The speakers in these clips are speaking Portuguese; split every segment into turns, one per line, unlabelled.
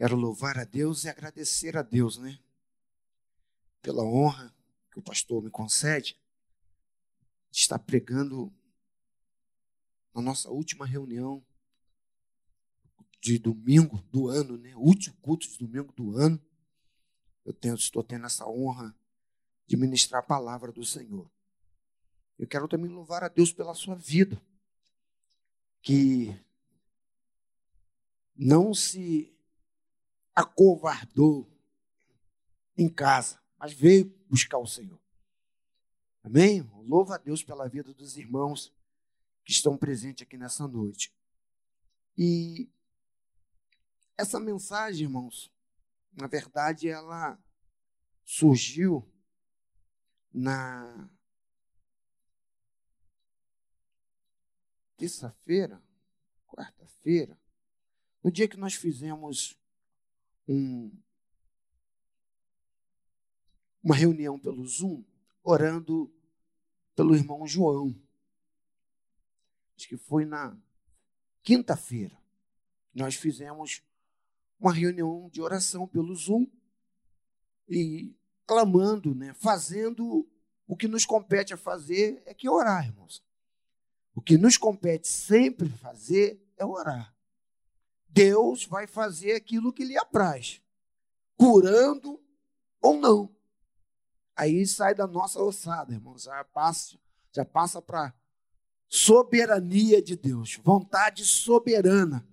Quero louvar a Deus e agradecer a Deus, né? Pela honra que o pastor me concede de estar pregando na nossa última reunião de domingo do ano, né? último culto de domingo do ano. Eu tenho, estou tendo essa honra de ministrar a palavra do Senhor. Eu quero também louvar a Deus pela sua vida, que não se acovardou em casa, mas veio buscar o Senhor. Amém? Louva a Deus pela vida dos irmãos que estão presentes aqui nessa noite. E essa mensagem, irmãos, na verdade, ela surgiu na terça-feira, quarta-feira, no dia que nós fizemos um, uma reunião pelo Zoom, orando pelo irmão João. Acho que foi na quinta-feira. Nós fizemos uma reunião de oração pelo Zoom e clamando, né, fazendo o que nos compete a fazer é que orar, irmãos. O que nos compete sempre fazer é orar. Deus vai fazer aquilo que lhe apraz, curando ou não. Aí sai da nossa ossada, irmãos, já passa, já passa para soberania de Deus, vontade soberana.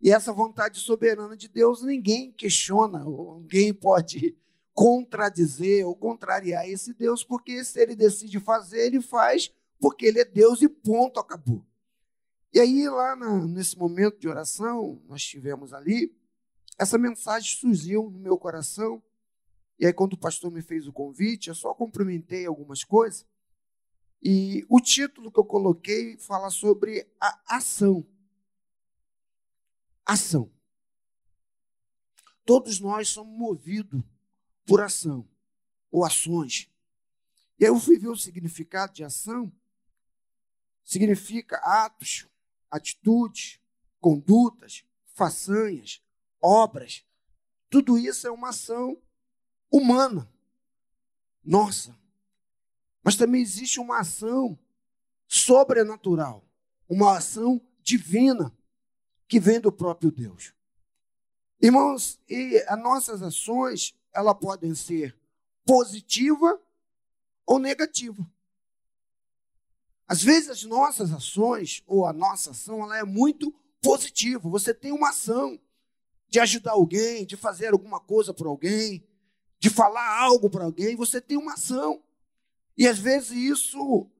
E essa vontade soberana de Deus ninguém questiona, ninguém pode contradizer ou contrariar esse Deus, porque se ele decide fazer, ele faz, porque ele é Deus e ponto, acabou. E aí, lá na, nesse momento de oração, nós tivemos ali, essa mensagem surgiu no meu coração. E aí, quando o pastor me fez o convite, eu só cumprimentei algumas coisas. E o título que eu coloquei fala sobre a ação. Ação. Todos nós somos movidos por ação ou ações. E aí eu fui ver o significado de ação. Significa atos atitudes, condutas, façanhas, obras. Tudo isso é uma ação humana, nossa. Mas também existe uma ação sobrenatural, uma ação divina que vem do próprio Deus. Irmãos, e as nossas ações, elas podem ser positiva ou negativa. Às vezes as nossas ações ou a nossa ação ela é muito positiva. Você tem uma ação de ajudar alguém, de fazer alguma coisa para alguém, de falar algo para alguém, você tem uma ação. E às vezes isso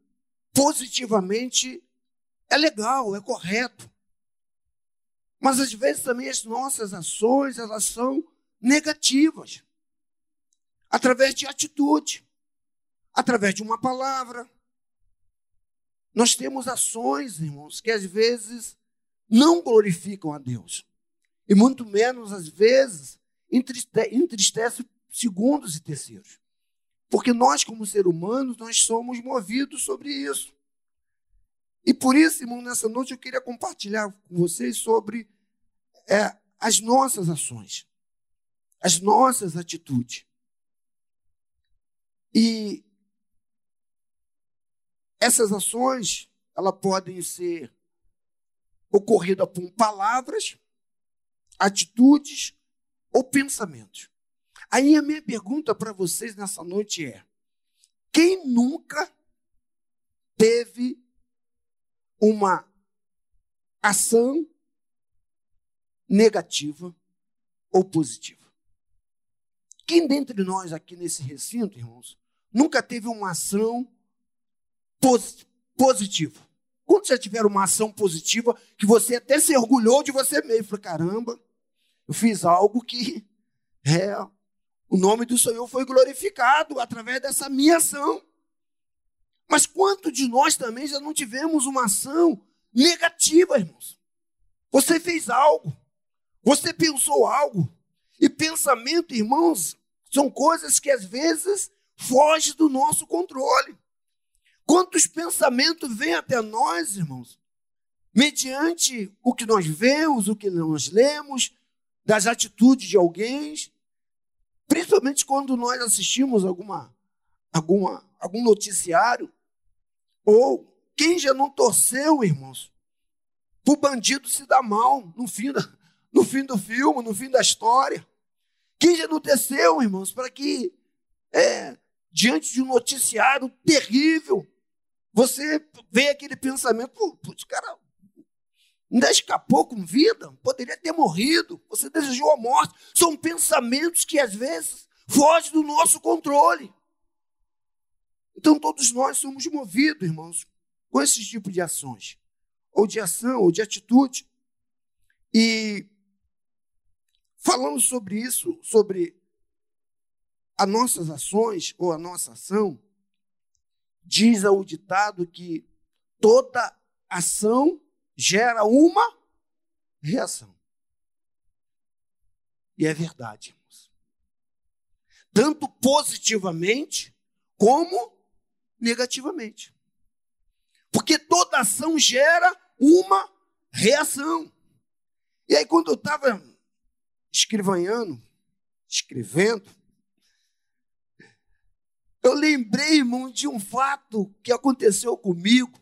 positivamente é legal, é correto. Mas às vezes também as nossas ações, elas são negativas. Através de atitude, através de uma palavra, nós temos ações, irmãos, que às vezes não glorificam a Deus. E muito menos, às vezes, entristece, segundos e terceiros. Porque nós, como seres humanos, nós somos movidos sobre isso. E por isso, irmão, nessa noite eu queria compartilhar com vocês sobre é, as nossas ações, as nossas atitudes. E essas ações, elas podem ser ocorridas por palavras, atitudes ou pensamentos. Aí a minha pergunta para vocês nessa noite é: quem nunca teve uma ação negativa ou positiva? Quem dentre nós aqui nesse recinto, irmãos, nunca teve uma ação positivo. Quando já tiver uma ação positiva, que você até se orgulhou de você mesmo, falou, caramba, eu fiz algo que é, o nome do Senhor foi glorificado através dessa minha ação. Mas quanto de nós também já não tivemos uma ação negativa, irmãos? Você fez algo, você pensou algo, e pensamento, irmãos, são coisas que às vezes fogem do nosso controle. Quantos pensamentos vêm até nós, irmãos, mediante o que nós vemos, o que nós lemos, das atitudes de alguém, principalmente quando nós assistimos alguma, alguma, algum noticiário, ou quem já não torceu, irmãos, o bandido se dar mal no fim, da, no fim do filme, no fim da história. Quem já não desceu, irmãos, para que, é, diante de um noticiário terrível, você vê aquele pensamento, putz, cara, ainda escapou com vida, poderia ter morrido, você desejou a morte. São pensamentos que às vezes fogem do nosso controle. Então todos nós somos movidos, irmãos, com esse tipo de ações, ou de ação, ou de atitude. E falando sobre isso, sobre as nossas ações ou a nossa ação, diz o ditado que toda ação gera uma reação. E é verdade, irmãos. Tanto positivamente como negativamente. Porque toda ação gera uma reação. E aí, quando eu estava escrivanhando, escrevendo, eu lembrei, irmão, de um fato que aconteceu comigo,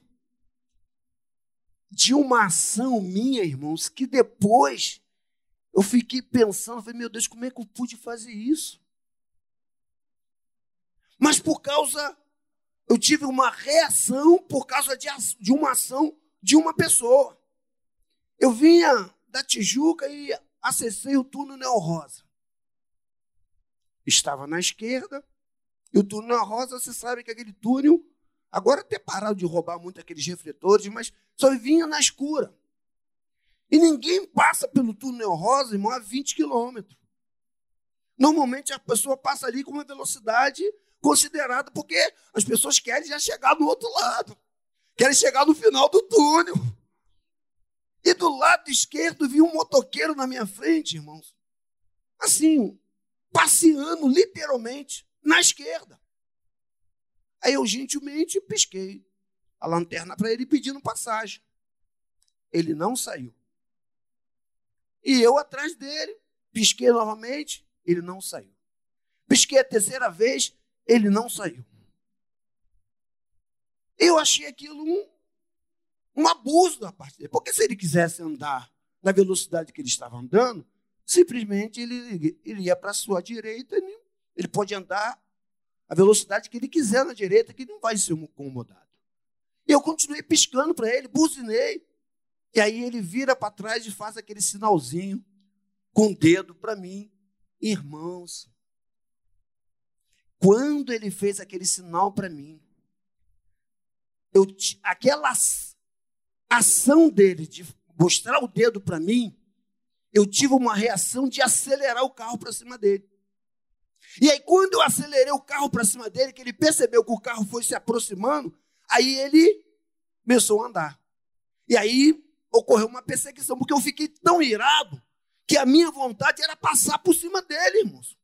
de uma ação minha, irmãos, que depois eu fiquei pensando, falei, meu Deus, como é que eu pude fazer isso? Mas por causa, eu tive uma reação por causa de, de uma ação de uma pessoa. Eu vinha da Tijuca e acessei o túnel Neo Rosa. Estava na esquerda, e o túnel rosa, você sabe que aquele túnel, agora até pararam de roubar muito aqueles refletores, mas só vinha na escura. E ninguém passa pelo túnel rosa, irmão, a 20 quilômetros. Normalmente a pessoa passa ali com uma velocidade considerada, porque as pessoas querem já chegar no outro lado. Querem chegar no final do túnel. E do lado esquerdo vi um motoqueiro na minha frente, irmãos. Assim, passeando literalmente na esquerda. Aí eu gentilmente pisquei a lanterna para ele pedindo passagem. Ele não saiu. E eu atrás dele, pisquei novamente, ele não saiu. Pisquei a terceira vez, ele não saiu. Eu achei aquilo um, um abuso da parte dele. Porque se ele quisesse andar na velocidade que ele estava andando, simplesmente ele, ele ia para a sua direita e ele pode andar a velocidade que ele quiser na direita, que não vai ser incomodado. E eu continuei piscando para ele, buzinei. E aí ele vira para trás e faz aquele sinalzinho com o dedo para mim. Irmãos, quando ele fez aquele sinal para mim, eu, aquela ação dele de mostrar o dedo para mim, eu tive uma reação de acelerar o carro para cima dele. E aí, quando eu acelerei o carro para cima dele, que ele percebeu que o carro foi se aproximando, aí ele começou a andar. E aí ocorreu uma perseguição, porque eu fiquei tão irado que a minha vontade era passar por cima dele, irmãos.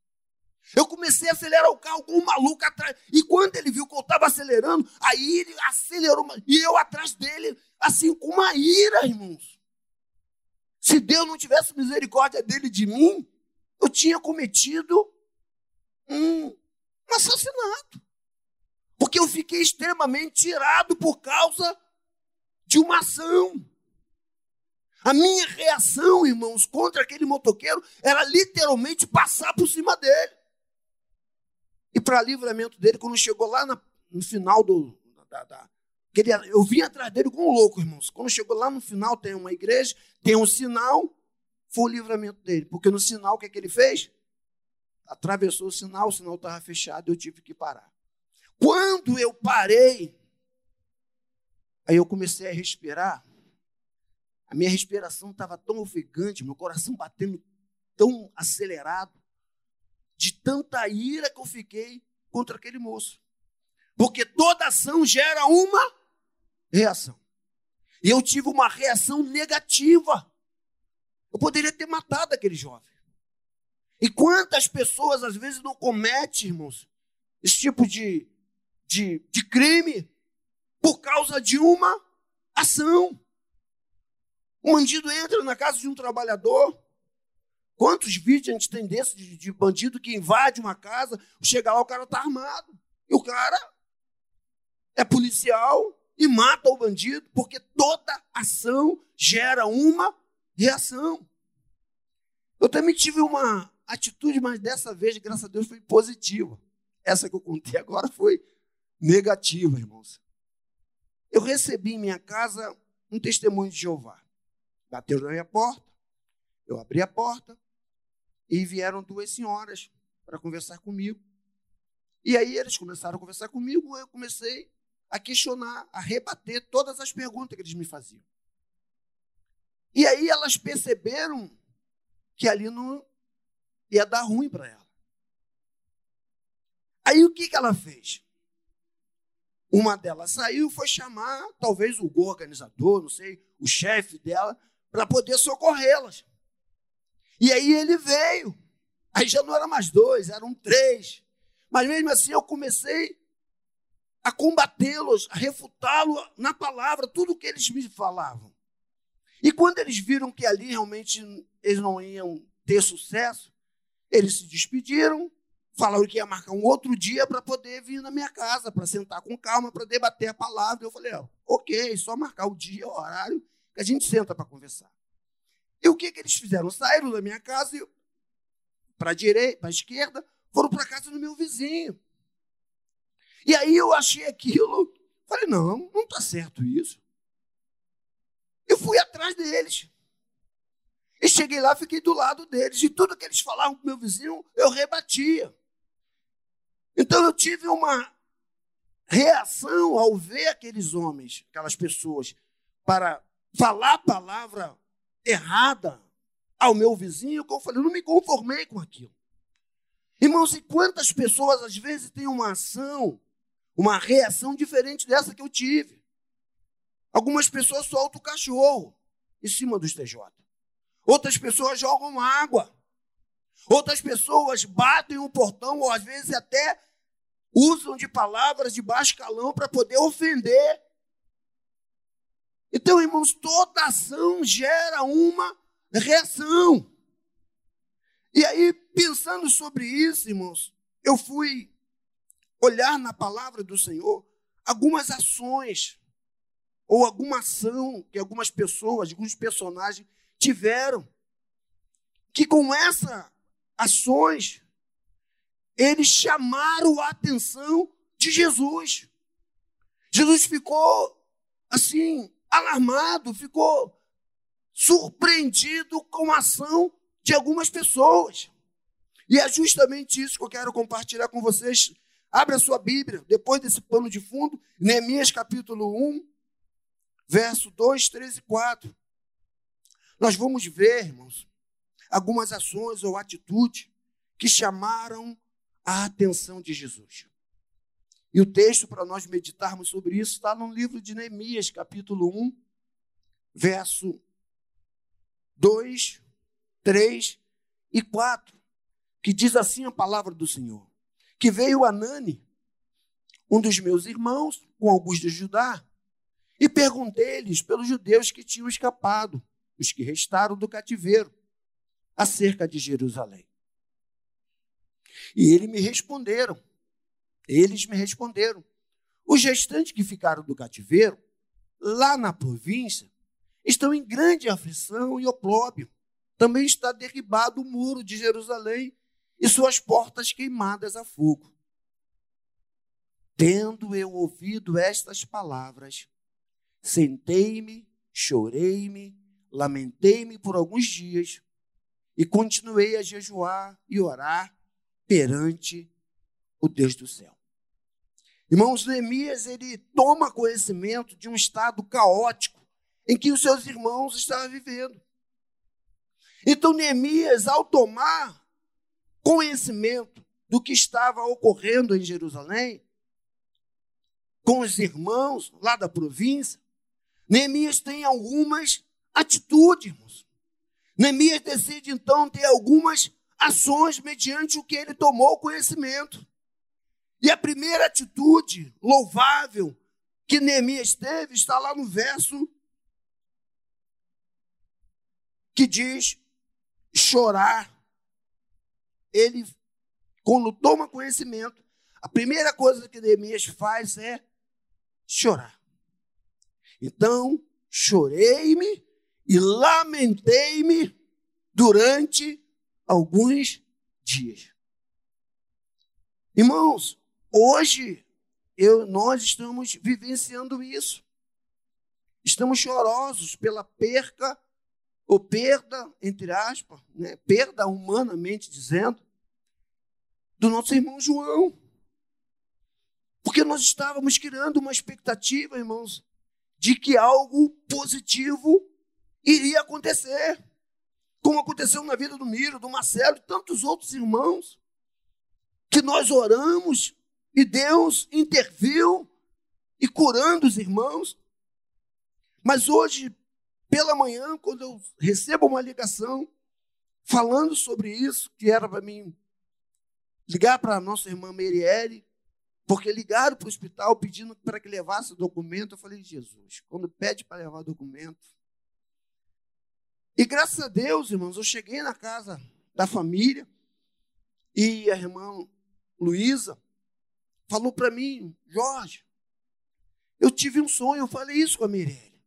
Eu comecei a acelerar o carro com um maluco atrás. E quando ele viu que eu estava acelerando, aí ele acelerou. E eu atrás dele, assim, com uma ira, irmãos. Se Deus não tivesse misericórdia dele de mim, eu tinha cometido um, um assassinato. Porque eu fiquei extremamente irado por causa de uma ação. A minha reação, irmãos, contra aquele motoqueiro era literalmente passar por cima dele. E para livramento dele, quando chegou lá na, no final do. Da, da, ele, eu vim atrás dele com um louco, irmãos. Quando chegou lá no final, tem uma igreja, tem um sinal, foi o livramento dele. Porque no sinal, o que, é que ele fez? Atravessou o sinal, o sinal estava fechado, eu tive que parar. Quando eu parei, aí eu comecei a respirar, a minha respiração estava tão ofegante, meu coração batendo tão acelerado, de tanta ira que eu fiquei contra aquele moço. Porque toda ação gera uma reação. E eu tive uma reação negativa. Eu poderia ter matado aquele jovem. E quantas pessoas às vezes não cometem, irmãos, esse tipo de, de, de crime por causa de uma ação. Um bandido entra na casa de um trabalhador, Quantos vídeos a gente tem desse de, de bandido que invade uma casa, chega lá, o cara está armado. E o cara é policial e mata o bandido, porque toda ação gera uma reação. Eu também tive uma atitude, mas dessa vez, graças a Deus, foi positiva. Essa que eu contei agora foi negativa, irmãos. Eu recebi em minha casa um testemunho de Jeová. Bateu na minha porta, eu abri a porta e vieram duas senhoras para conversar comigo. E aí eles começaram a conversar comigo, eu comecei a questionar, a rebater todas as perguntas que eles me faziam. E aí elas perceberam que ali não ia dar ruim para ela. Aí o que, que ela fez? Uma delas saiu e foi chamar, talvez o organizador, não sei, o chefe dela, para poder socorrê-las. E aí ele veio. Aí já não eram mais dois, eram três. Mas mesmo assim eu comecei a combatê-los, a refutá-lo na palavra, tudo o que eles me falavam. E quando eles viram que ali realmente eles não iam ter sucesso, eles se despediram, falaram que ia marcar um outro dia para poder vir na minha casa, para sentar com calma, para debater a palavra. Eu falei, ó, ok, só marcar o dia, o horário, que a gente senta para conversar. E o que, que eles fizeram? Saíram da minha casa e para a direita, para a esquerda, foram para casa do meu vizinho. E aí eu achei aquilo, falei, não, não está certo isso. Eu fui atrás deles. E cheguei lá, fiquei do lado deles. E tudo que eles falavam com meu vizinho, eu rebatia. Então eu tive uma reação ao ver aqueles homens, aquelas pessoas, para falar a palavra errada ao meu vizinho, que eu falei, eu não me conformei com aquilo. Irmãos, e quantas pessoas às vezes têm uma ação, uma reação diferente dessa que eu tive? Algumas pessoas soltam o cachorro em cima dos TJ. Outras pessoas jogam água. Outras pessoas batem o portão, ou às vezes até usam de palavras de baixo calão para poder ofender. Então, irmãos, toda ação gera uma reação. E aí, pensando sobre isso, irmãos, eu fui olhar na palavra do Senhor algumas ações ou alguma ação que algumas pessoas, alguns personagens tiveram, que com essas ações, eles chamaram a atenção de Jesus. Jesus ficou assim, alarmado, ficou surpreendido com a ação de algumas pessoas. E é justamente isso que eu quero compartilhar com vocês. Abra a sua Bíblia, depois desse pano de fundo, Neemias capítulo 1, verso 2, 3 e 4. Nós vamos ver, irmãos, algumas ações ou atitudes que chamaram a atenção de Jesus. E o texto para nós meditarmos sobre isso está no livro de Neemias, capítulo 1, verso 2, 3 e 4, que diz assim a palavra do Senhor: Que veio Anani, um dos meus irmãos, com alguns de Judá, e perguntei-lhes pelos judeus que tinham escapado os que restaram do cativeiro, acerca de Jerusalém. E eles me responderam, eles me responderam, os restantes que ficaram do cativeiro, lá na província, estão em grande aflição e oplóbio. Também está derribado o muro de Jerusalém e suas portas queimadas a fogo. Tendo eu ouvido estas palavras, sentei-me, chorei-me lamentei-me por alguns dias e continuei a jejuar e orar perante o Deus do céu. Irmãos, Neemias, ele toma conhecimento de um estado caótico em que os seus irmãos estavam vivendo. Então, Neemias, ao tomar conhecimento do que estava ocorrendo em Jerusalém, com os irmãos lá da província, Neemias tem algumas atitude, irmãos. Neemias decide então ter algumas ações mediante o que ele tomou conhecimento. E a primeira atitude louvável que Neemias teve está lá no verso que diz chorar, ele, quando toma conhecimento, a primeira coisa que Neemias faz é chorar. Então, chorei-me e lamentei-me durante alguns dias. Irmãos, hoje eu, nós estamos vivenciando isso. Estamos chorosos pela perca, ou perda, entre aspas, né, perda humanamente dizendo, do nosso irmão João. Porque nós estávamos criando uma expectativa, irmãos, de que algo positivo iria acontecer. Como aconteceu na vida do Miro, do Marcelo e tantos outros irmãos, que nós oramos e Deus interviu e curando os irmãos. Mas hoje, pela manhã, quando eu recebo uma ligação falando sobre isso, que era para mim ligar para a nossa irmã Merielle, porque ligaram para o hospital pedindo para que levasse o documento. Eu falei, Jesus, quando pede para levar documento. E graças a Deus, irmãos, eu cheguei na casa da família e a irmã Luísa falou para mim, Jorge, eu tive um sonho, eu falei isso com a Mirelle.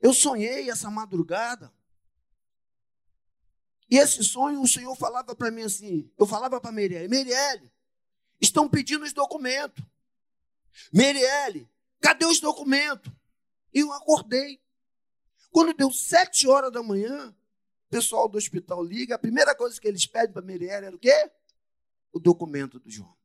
Eu sonhei essa madrugada. E esse sonho, o Senhor falava para mim assim, eu falava para a Mirelle, Mirelle, estão pedindo os documentos. Mirelle, cadê os documentos? E eu acordei. Quando deu sete horas da manhã, o pessoal do hospital liga, a primeira coisa que eles pedem para Mirelle era o quê? O documento do João.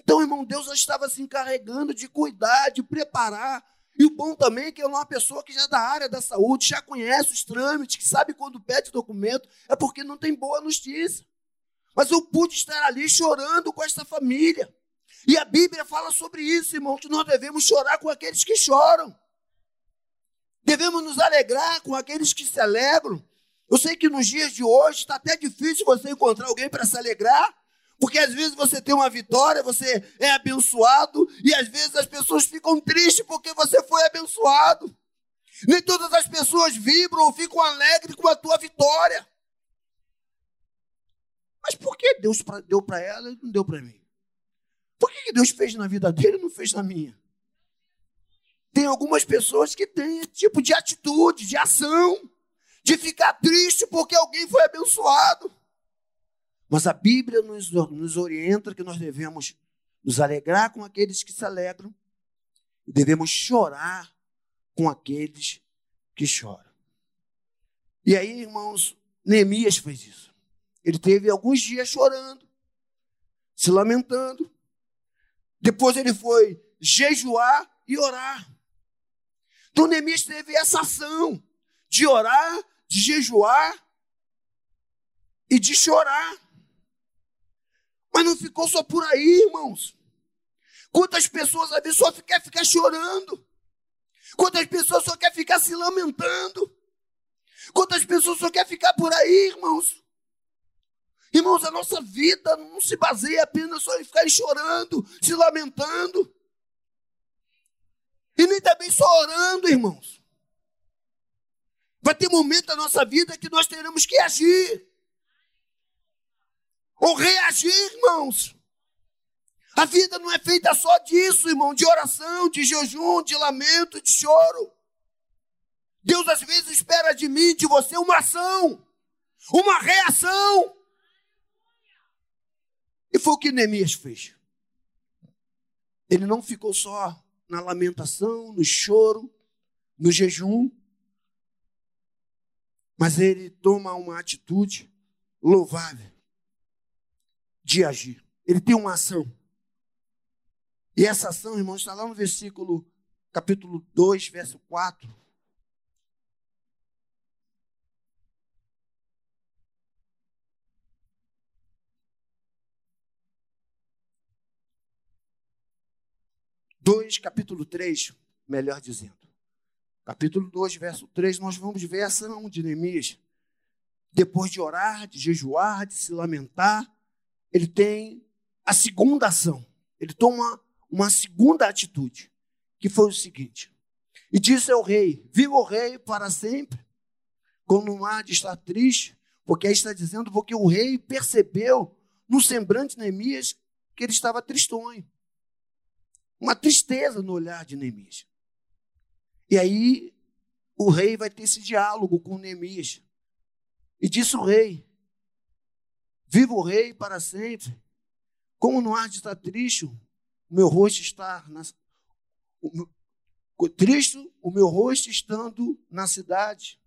Então, irmão, Deus já estava se encarregando de cuidar, de preparar. E o bom também é que é uma pessoa que já é da área da saúde, já conhece os trâmites, que sabe quando pede documento, é porque não tem boa notícia. Mas eu pude estar ali chorando com esta família. E a Bíblia fala sobre isso, irmão, que nós devemos chorar com aqueles que choram. Devemos nos alegrar com aqueles que se alegram. Eu sei que nos dias de hoje está até difícil você encontrar alguém para se alegrar, porque às vezes você tem uma vitória, você é abençoado, e às vezes as pessoas ficam tristes porque você foi abençoado. Nem todas as pessoas vibram ou ficam alegres com a tua vitória. Mas por que Deus deu para ela e não deu para mim? Por que Deus fez na vida dele e não fez na minha? Tem algumas pessoas que têm esse tipo de atitude, de ação, de ficar triste porque alguém foi abençoado. Mas a Bíblia nos, nos orienta que nós devemos nos alegrar com aqueles que se alegram e devemos chorar com aqueles que choram. E aí, irmãos, Neemias fez isso. Ele teve alguns dias chorando, se lamentando. Depois ele foi jejuar e orar. Então Neemias teve essa ação de orar, de jejuar e de chorar. Mas não ficou só por aí, irmãos. Quantas pessoas vezes só quer ficar chorando? Quantas pessoas só quer ficar se lamentando? Quantas pessoas só quer ficar por aí, irmãos? Irmãos, a nossa vida não se baseia apenas só em ficar chorando, se lamentando. E nem também só orando, irmãos. Vai ter momento da nossa vida que nós teremos que agir. Ou reagir, irmãos. A vida não é feita só disso, irmão, de oração, de jejum, de lamento, de choro. Deus às vezes espera de mim, de você, uma ação, uma reação. E foi o que Neemias fez. Ele não ficou só na lamentação, no choro, no jejum. Mas ele toma uma atitude louvável de agir. Ele tem uma ação. E essa ação, irmãos, está lá no versículo, capítulo 2, verso 4. Dois, capítulo 3, melhor dizendo. Capítulo 2, verso 3, nós vamos ver a ação de Neemias. Depois de orar, de jejuar, de se lamentar, ele tem a segunda ação. Ele toma uma segunda atitude, que foi o seguinte: E disse ao rei: Viva o rei para sempre, quando há de estar triste, Porque aí está dizendo, porque o rei percebeu no semblante de Neemias que ele estava tristonho. Uma tristeza no olhar de Neemias. E aí o rei vai ter esse diálogo com Neemias. E disse o rei: Viva o rei para sempre. Como não há de estar triste, o meu rosto está na, o, triste, o meu rosto estando na cidade,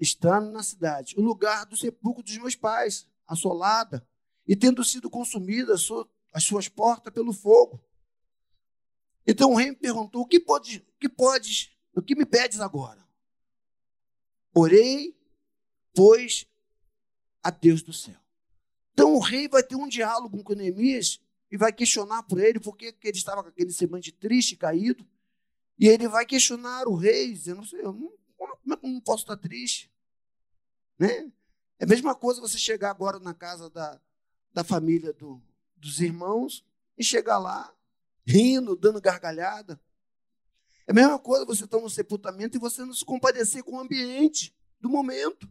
estando na cidade, o lugar do sepulcro dos meus pais, assolada, e tendo sido consumida as suas portas pelo fogo. Então o rei me perguntou: o que podes, que podes, o que me pedes agora? Orei, pois, a Deus do céu. Então o rei vai ter um diálogo com Neemias e vai questionar por ele por que ele estava com aquele semblante triste, caído. E ele vai questionar o rei, dizendo: eu não, como é que eu não posso estar triste? Né? É a mesma coisa você chegar agora na casa da, da família do, dos irmãos e chegar lá rindo, dando gargalhada. É a mesma coisa você estar no sepultamento e você não se compadecer com o ambiente do momento.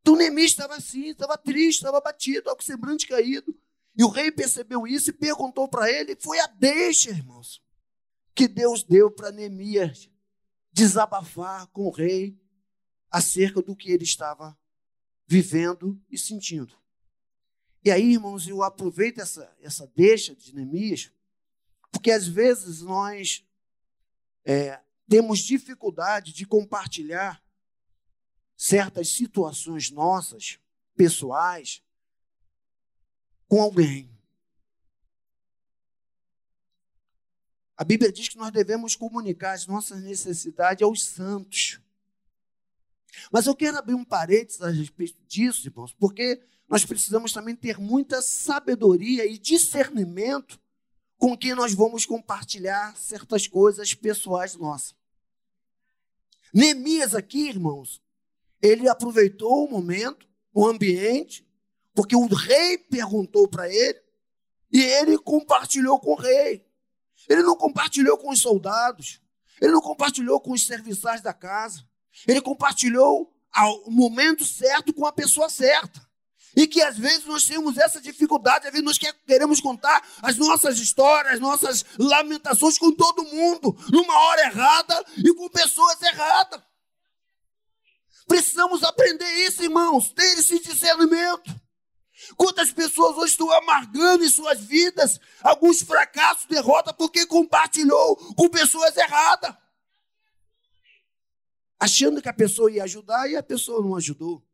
Então Neemias estava assim, estava triste, estava batido, com o semblante caído. E o rei percebeu isso e perguntou para ele, foi a deixa, irmãos, que Deus deu para Neemias desabafar com o rei acerca do que ele estava vivendo e sentindo. E aí, irmãos, eu aproveito essa, essa deixa de Neemias porque às vezes nós é, temos dificuldade de compartilhar certas situações nossas, pessoais, com alguém. A Bíblia diz que nós devemos comunicar as nossas necessidades aos santos. Mas eu quero abrir um parênteses a respeito disso, irmãos, porque nós precisamos também ter muita sabedoria e discernimento com quem nós vamos compartilhar certas coisas pessoais nossas. Neemias aqui, irmãos, ele aproveitou o momento, o ambiente, porque o rei perguntou para ele e ele compartilhou com o rei. Ele não compartilhou com os soldados, ele não compartilhou com os serviçais da casa, ele compartilhou ao momento certo com a pessoa certa. E que às vezes nós temos essa dificuldade, às vezes nós queremos contar as nossas histórias, as nossas lamentações com todo mundo, numa hora errada e com pessoas erradas. Precisamos aprender isso, irmãos, ter esse discernimento. Quantas pessoas hoje estão amargando em suas vidas alguns fracassos, derrota, porque compartilhou com pessoas erradas. Achando que a pessoa ia ajudar e a pessoa não ajudou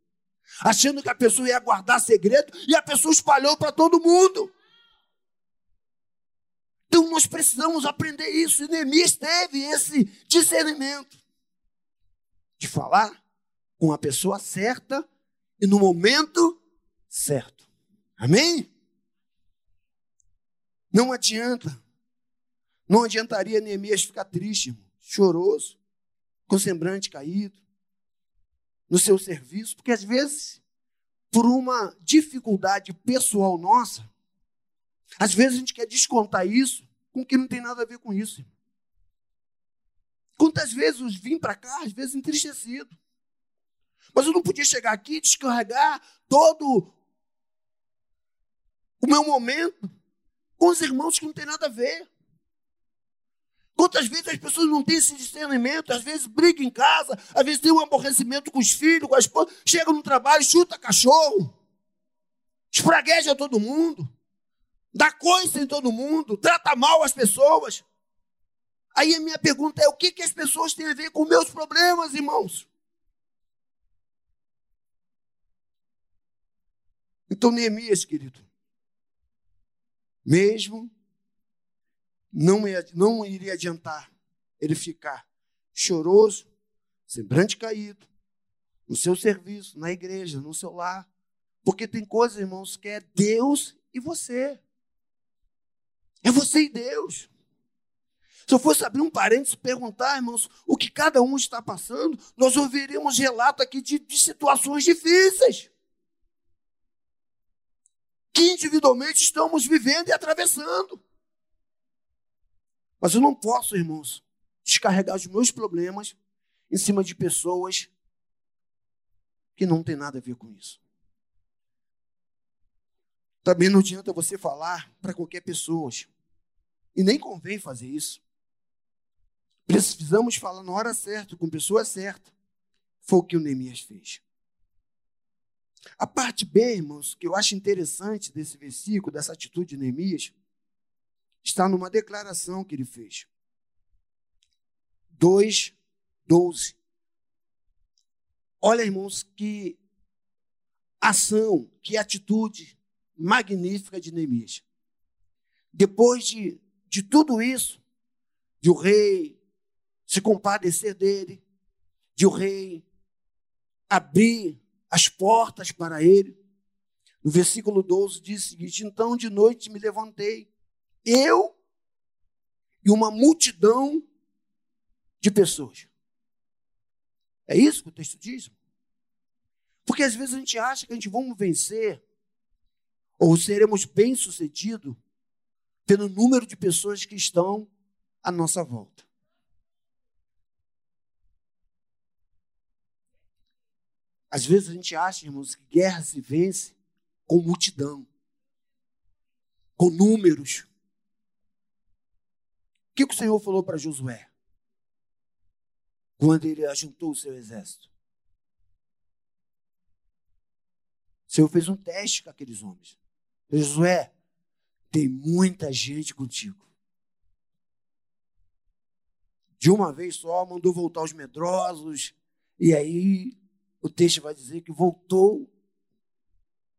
achando que a pessoa ia guardar segredo e a pessoa espalhou para todo mundo. Então nós precisamos aprender isso. E Neemias teve esse discernimento de falar com a pessoa certa e no momento certo. Amém? Não adianta. Não adiantaria Neemias ficar triste, choroso, com semblante caído no seu serviço, porque às vezes, por uma dificuldade pessoal nossa, às vezes a gente quer descontar isso com que não tem nada a ver com isso. Quantas vezes eu vim para cá, às vezes entristecido. Mas eu não podia chegar aqui e descarregar todo o meu momento com os irmãos que não tem nada a ver. Quantas vezes as pessoas não têm esse discernimento, às vezes brigam em casa, às vezes tem um aborrecimento com os filhos, com a esposa, chega no trabalho, chuta cachorro, espragueja todo mundo, dá coisa em todo mundo, trata mal as pessoas. Aí a minha pergunta é: o que, que as pessoas têm a ver com meus problemas, irmãos? Então, Neemias, querido, mesmo não, não iria adiantar ele ficar choroso, semblante caído, no seu serviço, na igreja, no seu lar. Porque tem coisas, irmãos, que é Deus e você. É você e Deus. Se eu fosse abrir um parênteses e perguntar, irmãos, o que cada um está passando, nós ouviríamos relato aqui de, de situações difíceis. Que individualmente estamos vivendo e atravessando. Mas eu não posso, irmãos, descarregar os meus problemas em cima de pessoas que não tem nada a ver com isso. Também não adianta você falar para qualquer pessoa. E nem convém fazer isso. Precisamos falar na hora certa, com pessoa certa. Foi o que o Neemias fez. A parte B, irmãos, que eu acho interessante desse versículo, dessa atitude de Neemias, está numa declaração que ele fez. 2, 12. Olha, irmãos, que ação, que atitude magnífica de Neemias. Depois de, de tudo isso, de o rei se compadecer dele, de o rei abrir as portas para ele. No versículo 12 diz o seguinte: Então de noite me levantei, eu e uma multidão de pessoas. É isso que o texto diz? Porque às vezes a gente acha que a gente vamos vencer ou seremos bem-sucedidos pelo número de pessoas que estão à nossa volta. Às vezes a gente acha, irmãos, que guerra se vence com multidão, com números. O que o Senhor falou para Josué? Quando ele ajuntou o seu exército. O Senhor fez um teste com aqueles homens. Josué, tem muita gente contigo. De uma vez só, mandou voltar os medrosos, e aí o texto vai dizer que voltou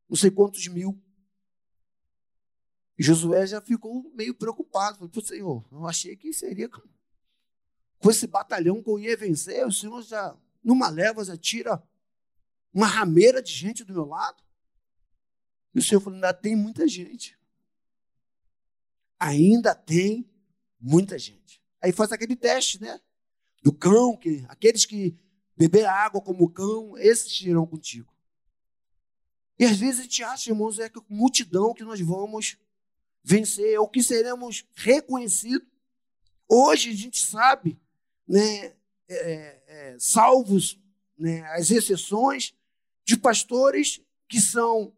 não sei quantos mil. Josué já ficou meio preocupado. Falou, Senhor, eu achei que seria com esse batalhão que eu ia vencer. O Senhor já, numa leva, já tira uma rameira de gente do meu lado. E o Senhor falou: ainda tem muita gente. Ainda tem muita gente. Aí faz aquele teste, né? Do cão, que aqueles que beber água como cão, esses irão contigo. E às vezes a gente acha, irmãos, é que multidão que nós vamos vencer, ou que seremos reconhecidos. Hoje a gente sabe, né, é, é, é salvos né, as exceções de pastores que são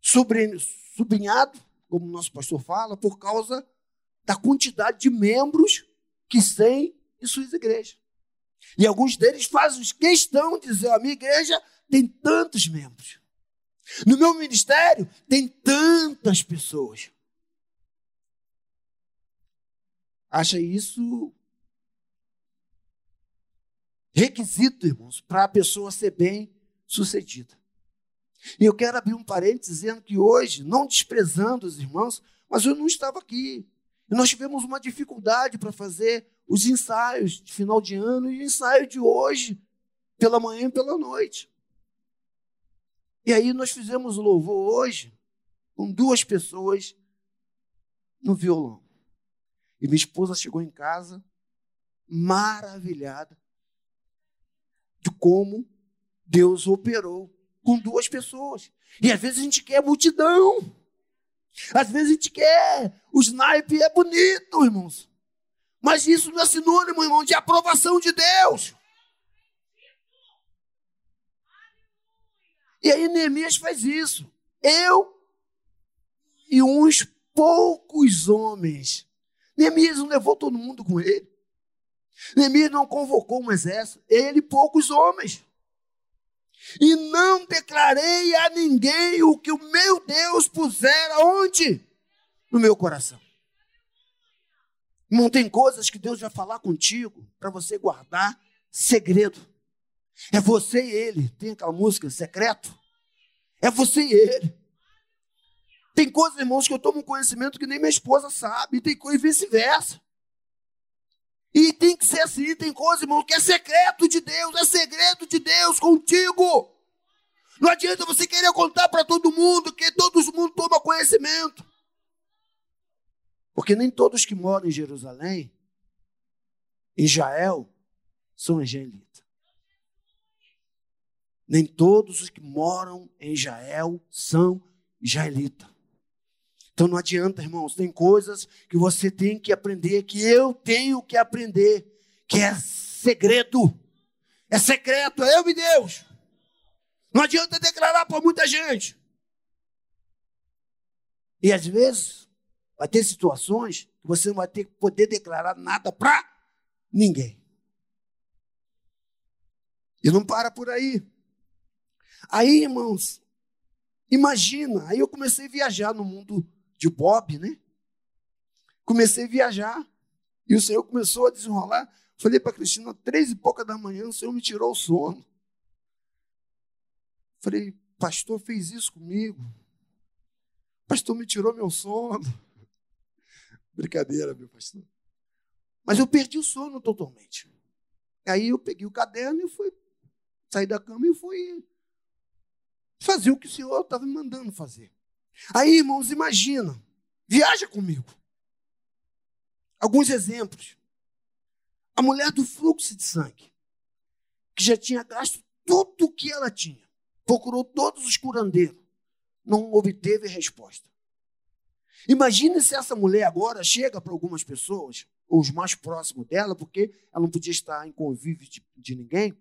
sublinhados, como o nosso pastor fala, por causa da quantidade de membros que têm em suas igrejas. E alguns deles fazem questão de dizer: a minha igreja tem tantos membros. No meu ministério tem tantas pessoas. Acha isso requisito, irmãos, para a pessoa ser bem sucedida. E eu quero abrir um parênteses dizendo que hoje, não desprezando os irmãos, mas eu não estava aqui. E nós tivemos uma dificuldade para fazer os ensaios de final de ano e o ensaio de hoje, pela manhã e pela noite. E aí nós fizemos o louvor hoje com duas pessoas no violão. E minha esposa chegou em casa maravilhada de como Deus operou com duas pessoas. E às vezes a gente quer multidão. Às vezes a gente quer. O snipe é bonito, irmãos. Mas isso não é sinônimo, irmão, de aprovação de Deus. E aí Neemias faz isso. Eu e uns poucos homens. Neemias não levou todo mundo com ele. Neemias não convocou um exército. Ele e poucos homens. E não declarei a ninguém o que o meu Deus pusera onde? No meu coração. Não tem coisas que Deus vai falar contigo para você guardar segredo. É você e ele. Tem aquela música secreto? É você e ele. Tem coisas, irmãos, que eu tomo conhecimento que nem minha esposa sabe, tem coisa e vice-versa. E tem que ser assim, tem coisa, irmão, que é secreto de Deus, é segredo de Deus contigo. Não adianta você querer contar para todo mundo, que todo mundo toma conhecimento. Porque nem todos que moram em Jerusalém, Israel, são israelitas. Nem todos os que moram em Israel são israelitas. Então não adianta, irmãos, tem coisas que você tem que aprender, que eu tenho que aprender, que é segredo, é secreto, é eu e Deus. Não adianta declarar para muita gente. E às vezes vai ter situações que você não vai ter que poder declarar nada para ninguém. E não para por aí. Aí, irmãos, imagina, aí eu comecei a viajar no mundo de Bob, né? Comecei a viajar. E o Senhor começou a desenrolar. Falei para Cristina, três e pouca da manhã, o Senhor me tirou o sono. Falei, pastor fez isso comigo. Pastor me tirou meu sono. Brincadeira, meu pastor. Mas eu perdi o sono totalmente. Aí eu peguei o caderno e fui sair da cama e fui fazer o que o Senhor estava me mandando fazer. Aí, irmãos, imagina, viaja comigo. Alguns exemplos. A mulher do fluxo de sangue, que já tinha gasto tudo o que ela tinha, procurou todos os curandeiros, não obteve resposta. Imagine se essa mulher agora chega para algumas pessoas, ou os mais próximos dela, porque ela não podia estar em convívio de, de ninguém,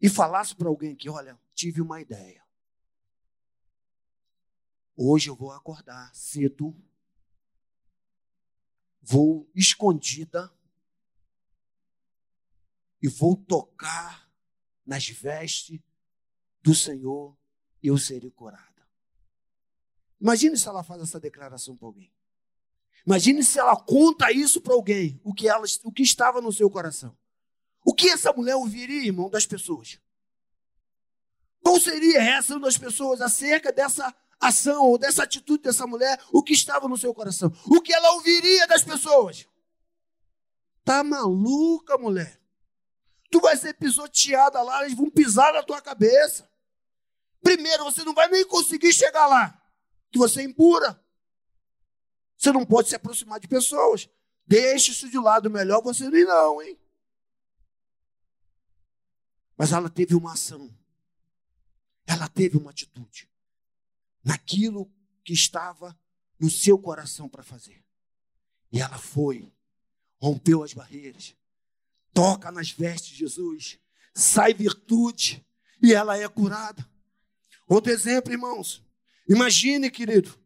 e falasse para alguém que, olha, tive uma ideia. Hoje eu vou acordar cedo, vou escondida e vou tocar nas vestes do Senhor e eu serei curada. Imagine se ela faz essa declaração para alguém. Imagine se ela conta isso para alguém, o que, ela, o que estava no seu coração. O que essa mulher ouviria, irmão, das pessoas? Qual seria a reação das pessoas acerca dessa ação ou dessa atitude dessa mulher? O que estava no seu coração? O que ela ouviria das pessoas? Tá maluca, mulher? Tu vai ser pisoteada lá, eles vão pisar na tua cabeça. Primeiro, você não vai nem conseguir chegar lá que você é impura. Você não pode se aproximar de pessoas. Deixe isso de lado, melhor você ir não, hein? Mas ela teve uma ação. Ela teve uma atitude. Naquilo que estava no seu coração para fazer. E ela foi, rompeu as barreiras, toca nas vestes de Jesus, sai virtude e ela é curada. Outro exemplo, irmãos. Imagine, querido,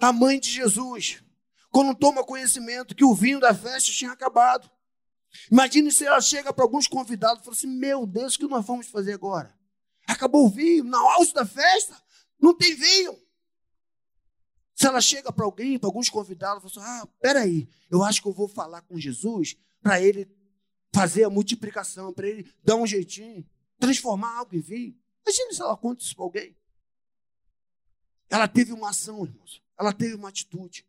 a mãe de Jesus, quando toma conhecimento que o vinho da festa tinha acabado. Imagine se ela chega para alguns convidados e fala assim: Meu Deus, o que nós vamos fazer agora? Acabou o vinho, na alça da festa, não tem vinho. Se ela chega para alguém, para alguns convidados, e fala assim: Ah, peraí, eu acho que eu vou falar com Jesus para ele fazer a multiplicação, para ele dar um jeitinho, transformar algo em vinho. Imagine se ela conta isso para alguém. Ela teve uma ação, irmãos. Ela teve uma atitude.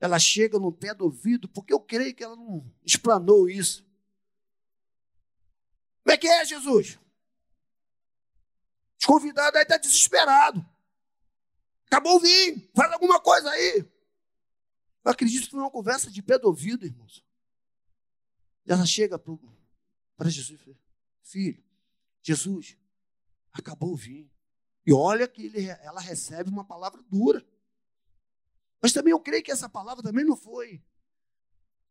Ela chega no pé do ouvido, porque eu creio que ela não explanou isso. Como é que é, Jesus? Os convidados aí estão tá desesperados. Acabou o vinho, faz alguma coisa aí. Eu acredito que foi uma conversa de pé do ouvido, irmãos. E ela chega para Jesus e filho, Jesus, acabou o vinho. E olha que ele, ela recebe uma palavra dura. Mas também eu creio que essa palavra também não foi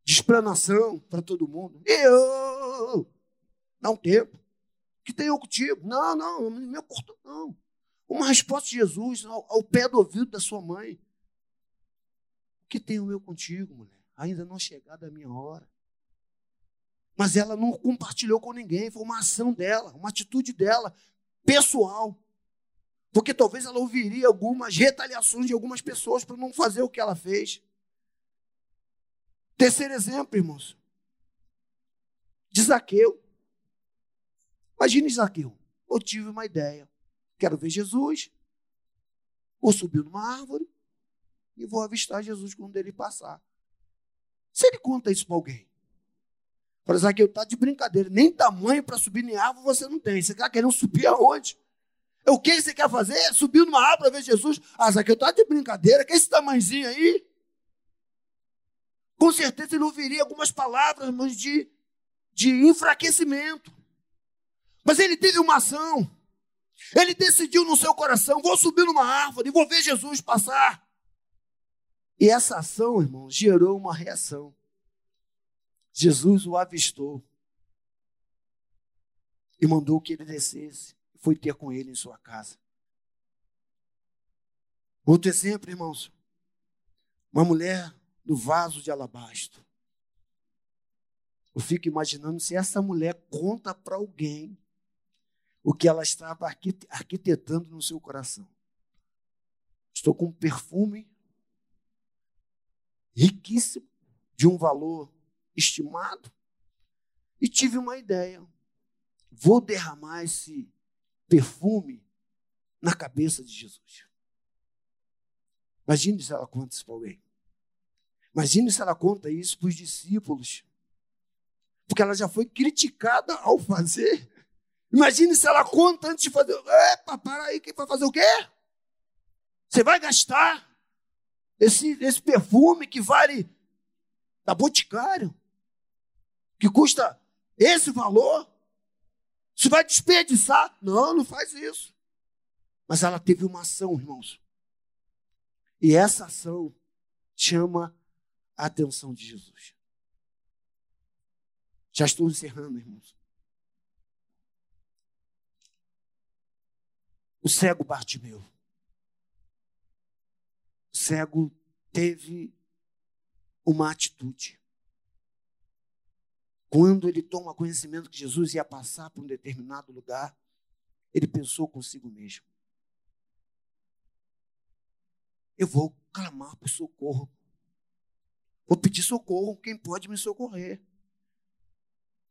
de explanação para todo mundo. Eu, dá um tempo. Que tem eu contigo? Não, não, não me cortou, não. Uma resposta de Jesus ao, ao, pé do ouvido da sua mãe. O que tenho eu contigo, mulher? Ainda não chegada a minha hora. Mas ela não compartilhou com ninguém, foi uma ação dela, uma atitude dela, pessoal. Porque talvez ela ouviria algumas retaliações de algumas pessoas para não fazer o que ela fez. Terceiro exemplo, irmãos. De Zaqueu. Imagine Zaqueu. Eu tive uma ideia. Quero ver Jesus. Vou subir numa árvore e vou avistar Jesus quando ele passar. Se ele conta isso para alguém, para Zaqueu, está de brincadeira. Nem tamanho para subir em árvore você não tem. Você está querendo subir aonde? O que você quer fazer? Subir numa árvore para ver Jesus. Ah, Zaqueu está de brincadeira, que é esse tamanhozinho aí? Com certeza ele ouviria algumas palavras mas de, de enfraquecimento. Mas ele teve uma ação. Ele decidiu no seu coração: vou subir numa árvore e vou ver Jesus passar. E essa ação, irmão, gerou uma reação. Jesus o avistou e mandou que ele descesse foi ter com ele em sua casa. Outro exemplo, irmãos. Uma mulher do vaso de alabastro. Eu fico imaginando se essa mulher conta para alguém o que ela estava arquitetando no seu coração. Estou com um perfume riquíssimo, de um valor estimado, e tive uma ideia. Vou derramar esse perfume na cabeça de Jesus. Imagine se ela conta isso para alguém. Imagine se ela conta isso para os discípulos. Porque ela já foi criticada ao fazer. Imagine se ela conta antes de fazer. Epa, para aí, quem vai fazer o quê? Você vai gastar esse, esse perfume que vale da Boticário, que custa esse valor. Você vai desperdiçar? Não, não faz isso. Mas ela teve uma ação, irmãos. E essa ação chama a atenção de Jesus. Já estou encerrando, irmãos. O cego Bartimeu. O cego teve uma atitude. Quando ele toma conhecimento que Jesus ia passar por um determinado lugar, ele pensou consigo mesmo: eu vou clamar por socorro. Vou pedir socorro, quem pode me socorrer.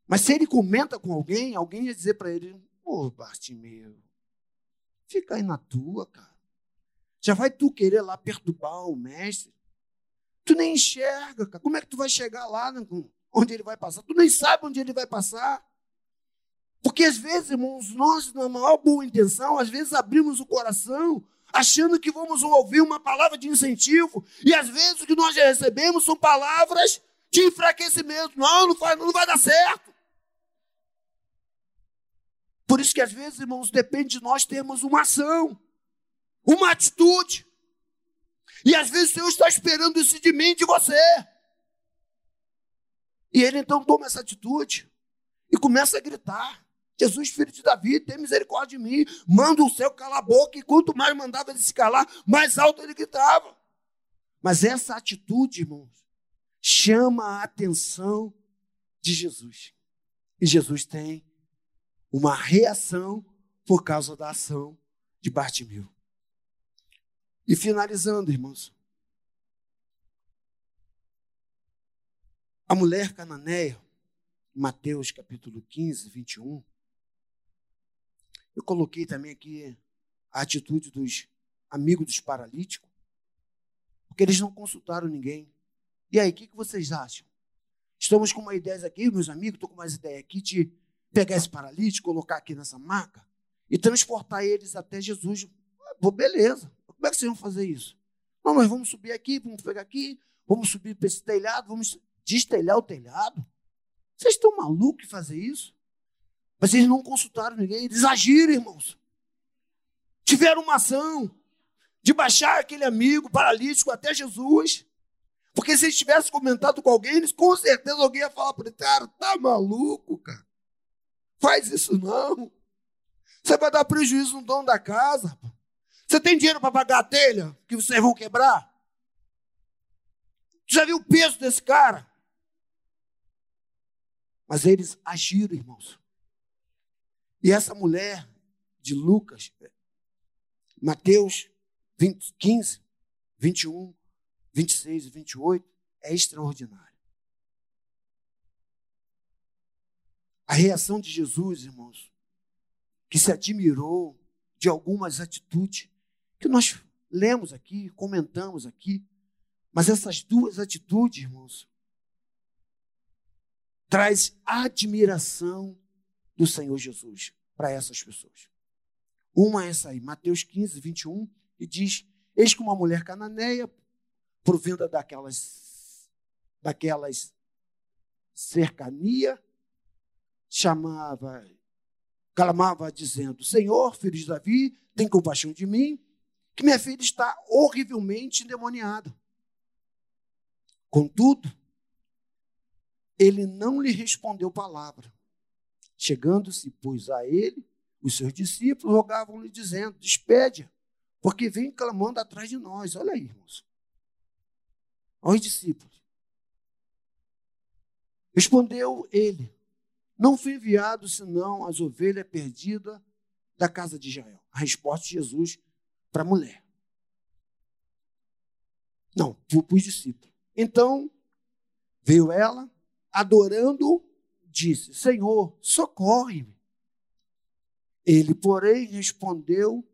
Mas se ele comenta com alguém, alguém ia dizer para ele: Ô, oh, Bartimeu, fica aí na tua, cara. Já vai tu querer lá perturbar o mestre? Tu nem enxerga, cara. Como é que tu vai chegar lá onde ele vai passar? Tu nem sabe onde ele vai passar. Porque às vezes, irmãos, nós, na maior boa intenção, às vezes abrimos o coração achando que vamos ouvir uma palavra de incentivo, e às vezes o que nós recebemos são palavras de enfraquecimento. Não, não vai, não vai dar certo. Por isso que às vezes, irmãos, depende de nós termos uma ação, uma atitude. E às vezes o Senhor está esperando isso de mim, de você. E ele então toma essa atitude e começa a gritar. Jesus, filho de Davi, tem misericórdia de mim. Manda o céu calar a boca. E quanto mais mandava ele se calar, mais alto ele gritava. Mas essa atitude, irmãos, chama a atenção de Jesus. E Jesus tem uma reação por causa da ação de Bartimeu. E finalizando, irmãos. A mulher cananeia, Mateus capítulo 15, 21, eu coloquei também aqui a atitude dos amigos dos paralíticos, porque eles não consultaram ninguém. E aí, o que, que vocês acham? Estamos com uma ideia aqui, meus amigos, estou com mais ideia aqui de pegar esse paralítico, colocar aqui nessa maca e transportar eles até Jesus. Beleza. Como é que vocês vão fazer isso? Não, nós vamos subir aqui, vamos pegar aqui, vamos subir para esse telhado, vamos destelhar o telhado. Vocês estão malucos de fazer isso? Mas eles não consultaram ninguém, eles agiram, irmãos. Tiveram uma ação de baixar aquele amigo paralítico até Jesus. Porque se eles tivessem comentado com alguém, eles com certeza alguém ia falar para ele, cara, tá maluco, cara. Faz isso não. Você vai dar prejuízo no dono da casa. Você tem dinheiro para pagar a telha que vocês vão quebrar? Já viu o peso desse cara? Mas eles agiram, irmãos. E essa mulher de Lucas, Mateus 20, 15, 21, 26 e 28, é extraordinária. A reação de Jesus, irmãos, que se admirou de algumas atitudes que nós lemos aqui, comentamos aqui, mas essas duas atitudes, irmãos, traz admiração do Senhor Jesus para essas pessoas. Uma é essa aí, Mateus 15, 21, e diz: Eis que uma mulher cananeia, provinda daquelas, daquelas cercania, chamava, clamava dizendo: Senhor, filho de Davi, tem compaixão de mim, que minha filha está horrivelmente endemoniada. Contudo, ele não lhe respondeu palavra. Chegando-se, pois, a ele, os seus discípulos rogavam-lhe, dizendo: Despede, porque vem clamando atrás de nós. Olha aí, irmãos. Olha os discípulos. Respondeu ele: Não fui enviado senão as ovelhas perdidas da casa de Israel. A resposta de Jesus para a mulher. Não, para os discípulos. Então, veio ela, adorando, disse: Senhor, socorre-me. Ele, porém, respondeu: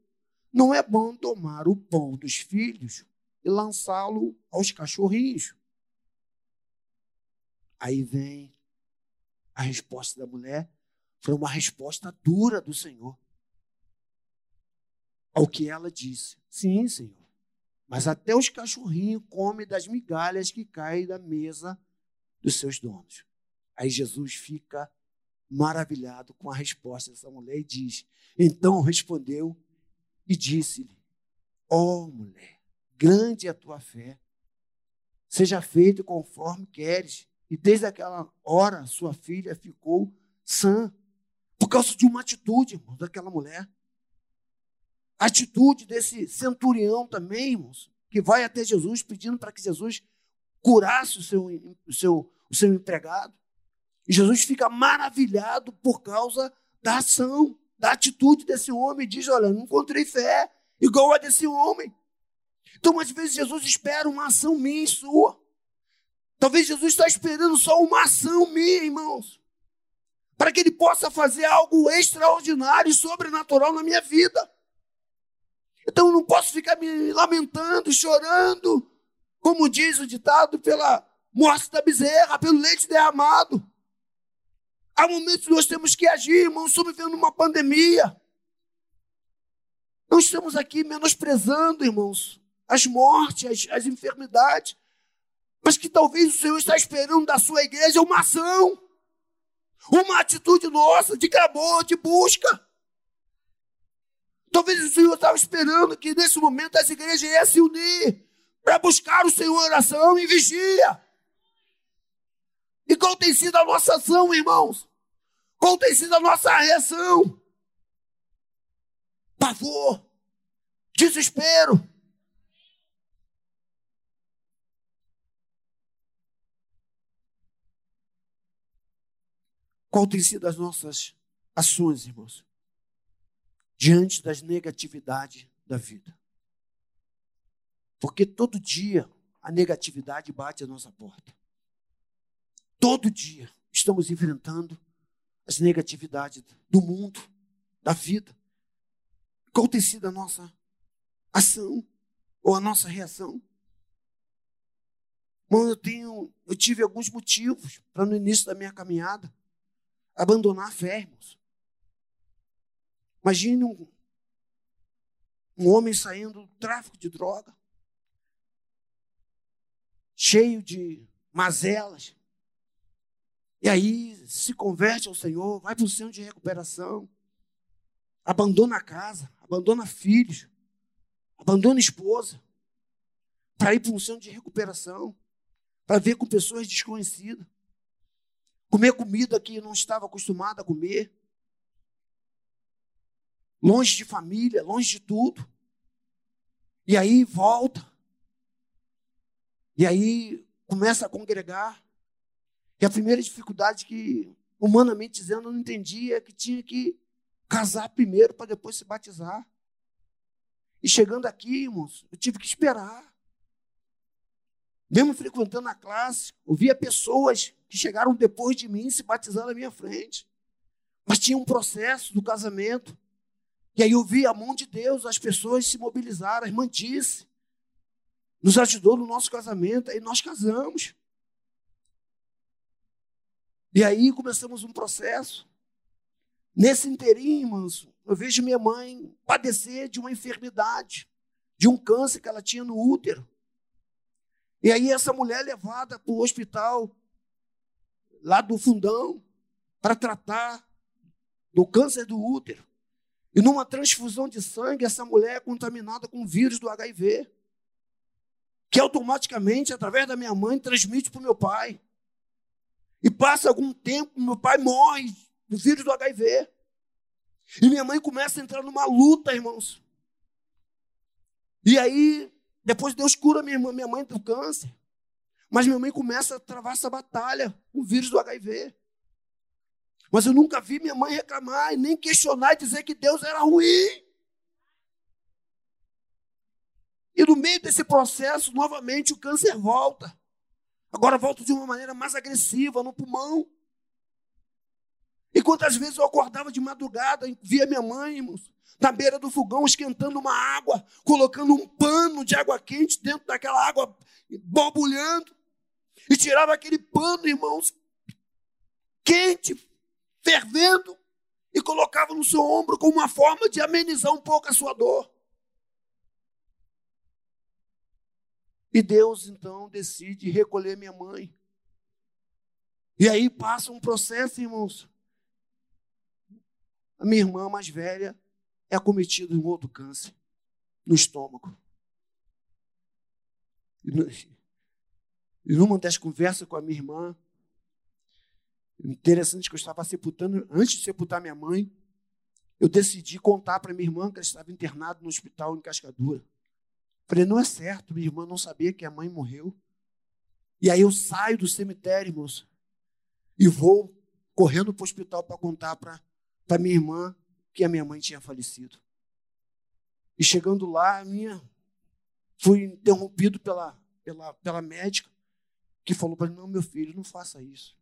Não é bom tomar o pão dos filhos e lançá-lo aos cachorrinhos. Aí vem a resposta da mulher, foi uma resposta dura do Senhor. Ao que ela disse: Sim, Senhor. Mas até os cachorrinhos comem das migalhas que caem da mesa dos seus donos. Aí Jesus fica maravilhado com a resposta dessa mulher e diz: Então respondeu e disse-lhe: Ó oh, mulher, grande é a tua fé, seja feito conforme queres. E desde aquela hora sua filha ficou sã, por causa de uma atitude, daquela mulher. A atitude desse centurião também, irmãos, que vai até Jesus pedindo para que Jesus curasse o seu, o seu, o seu empregado. E Jesus fica maravilhado por causa da ação, da atitude desse homem. Diz: Olha, não encontrei fé igual a desse homem. Então, às vezes, Jesus espera uma ação minha e sua. Talvez Jesus está esperando só uma ação minha, irmãos, para que ele possa fazer algo extraordinário e sobrenatural na minha vida. Então eu não posso ficar me lamentando, chorando, como diz o ditado, pela morte da bezerra, pelo leite derramado. Há momentos que nós temos que agir, irmãos, estamos vivendo uma pandemia. Não estamos aqui menosprezando, irmãos, as mortes, as, as enfermidades, mas que talvez o Senhor está esperando da sua igreja uma ação, uma atitude nossa de clamor, de busca. Talvez o Senhor estava esperando que nesse momento as igrejas iam se unir para buscar o Senhor em oração e vigia. E qual tem sido a nossa ação, irmãos? Qual tem sido a nossa reação? Pavor, desespero. Qual tem sido as nossas ações, irmãos? diante das negatividades da vida. Porque todo dia a negatividade bate à nossa porta. Todo dia estamos enfrentando as negatividades do mundo, da vida. Qual tem sido a nossa ação ou a nossa reação? Bom, eu tenho, eu tive alguns motivos para no início da minha caminhada abandonar a fé, irmãos. Imagine um, um homem saindo do tráfico de droga, cheio de mazelas, e aí se converte ao Senhor, vai para o centro de recuperação, abandona a casa, abandona filhos, abandona esposa, para ir para um centro de recuperação, para ver com pessoas desconhecidas, comer comida que não estava acostumado a comer longe de família, longe de tudo. E aí volta. E aí começa a congregar. E a primeira dificuldade que, humanamente dizendo, eu não entendia é que tinha que casar primeiro para depois se batizar. E chegando aqui, irmãos, eu tive que esperar. Mesmo frequentando a classe, ouvia pessoas que chegaram depois de mim se batizando na minha frente. Mas tinha um processo do casamento. E aí eu vi a mão de Deus, as pessoas se mobilizaram, a irmã disse, nos ajudou no nosso casamento, aí nós casamos. E aí começamos um processo. Nesse inteirinho, irmãos, eu vejo minha mãe padecer de uma enfermidade, de um câncer que ela tinha no útero. E aí essa mulher levada para o hospital lá do fundão para tratar do câncer do útero. E numa transfusão de sangue, essa mulher é contaminada com o vírus do HIV, que automaticamente, através da minha mãe, transmite para o meu pai. E passa algum tempo, meu pai morre do vírus do HIV. E minha mãe começa a entrar numa luta, irmãos. E aí, depois Deus cura minha, irmã, minha mãe do câncer. Mas minha mãe começa a travar essa batalha com o vírus do HIV. Mas eu nunca vi minha mãe reclamar e nem questionar e dizer que Deus era ruim. E no meio desse processo, novamente, o câncer volta. Agora volta de uma maneira mais agressiva no pulmão. E quantas vezes eu acordava de madrugada, via minha mãe, irmãos, na beira do fogão, esquentando uma água, colocando um pano de água quente dentro daquela água borbulhando, e tirava aquele pano, irmãos, quente, fervendo, e colocava no seu ombro como uma forma de amenizar um pouco a sua dor. E Deus então decide recolher minha mãe. E aí passa um processo, irmãos. A minha irmã mais velha é acometida de um outro câncer no estômago. E numa das conversas com a minha irmã, interessante que eu estava sepultando, antes de sepultar minha mãe, eu decidi contar para minha irmã que ela estava internada no hospital em Cascadura. Falei, não é certo, minha irmã não sabia que a mãe morreu. E aí eu saio do cemitério, irmãos, e vou correndo para o hospital para contar para minha irmã que a minha mãe tinha falecido. E chegando lá, a minha fui interrompido pela, pela, pela médica, que falou para mim: não, meu filho, não faça isso.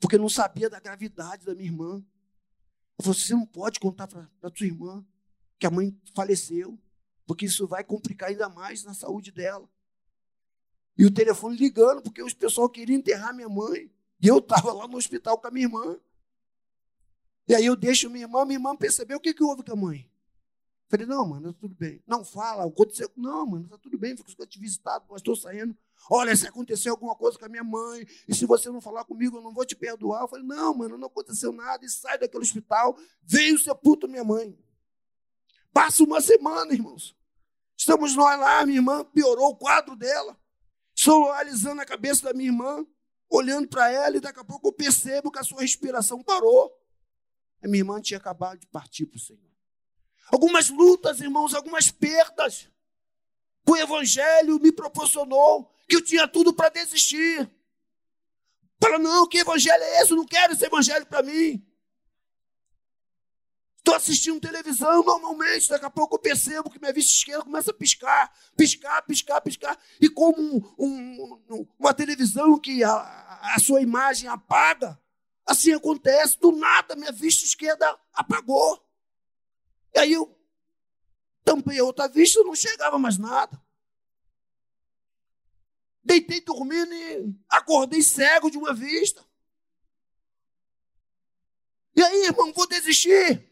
Porque não sabia da gravidade da minha irmã. Você não pode contar para a tua irmã que a mãe faleceu porque isso vai complicar ainda mais na saúde dela. E o telefone ligando, porque os pessoal queriam enterrar minha mãe. E eu estava lá no hospital com a minha irmã. E aí eu deixo minha irmã, minha irmã percebeu o que, que houve com a mãe. Falei, não, mano, tá tudo bem. Não, fala, aconteceu. Não, mano, tá tudo bem, fico te visitado, mas estou saindo. Olha, se aconteceu alguma coisa com a minha mãe, e se você não falar comigo, eu não vou te perdoar. Eu falei, não, mano, não aconteceu nada. E sai daquele hospital, veio sepulto minha mãe. Passa uma semana, irmãos. Estamos nós lá, minha irmã piorou o quadro dela. Estou analisando a cabeça da minha irmã, olhando para ela, e daqui a pouco eu percebo que a sua respiração parou. A minha irmã tinha acabado de partir para o Senhor. Algumas lutas, irmãos, algumas perdas. O Evangelho me proporcionou que eu tinha tudo para desistir. Para não, que evangelho é esse? Eu não quero esse evangelho para mim. Estou assistindo televisão normalmente, daqui a pouco eu percebo que minha vista esquerda começa a piscar, piscar, piscar, piscar. E como um, um, uma televisão que a, a sua imagem apaga, assim acontece, do nada minha vista esquerda apagou. E aí eu tampei a outra vista, não chegava mais nada. Deitei dormindo e acordei cego de uma vista. E aí, irmão, vou desistir.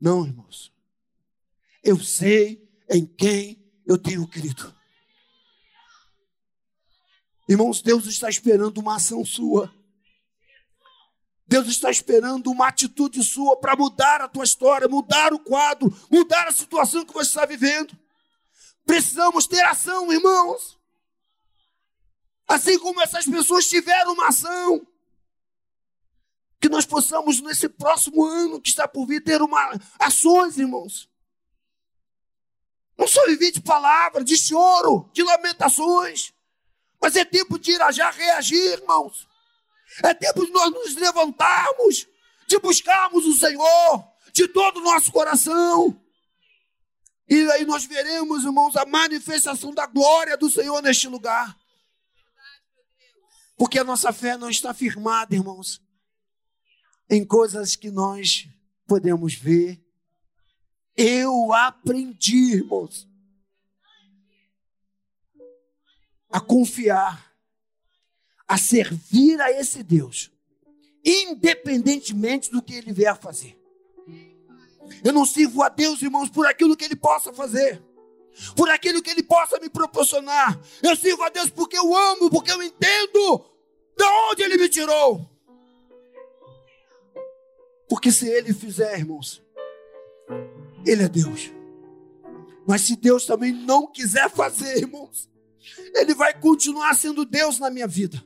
Não, irmãos. Eu sei em quem eu tenho crido. Irmãos, Deus está esperando uma ação sua. Deus está esperando uma atitude sua para mudar a tua história, mudar o quadro, mudar a situação que você está vivendo. Precisamos ter ação, irmãos. Assim como essas pessoas tiveram uma ação, que nós possamos, nesse próximo ano que está por vir, ter uma, ações, irmãos. Não só viver de palavra, de choro, de lamentações, mas é tempo de ir já reagir, irmãos. É tempo de nós nos levantarmos, de buscarmos o Senhor de todo o nosso coração. E aí nós veremos, irmãos, a manifestação da glória do Senhor neste lugar. Porque a nossa fé não está firmada, irmãos, em coisas que nós podemos ver. Eu aprendi, irmãos, a confiar, a servir a esse Deus, independentemente do que ele vier a fazer. Eu não sirvo a Deus, irmãos, por aquilo que ele possa fazer, por aquilo que ele possa me proporcionar. Eu sirvo a Deus porque eu amo, porque eu entendo de onde ele me tirou. Porque se ele fizer, irmãos, ele é Deus. Mas se Deus também não quiser fazer, irmãos, ele vai continuar sendo Deus na minha vida.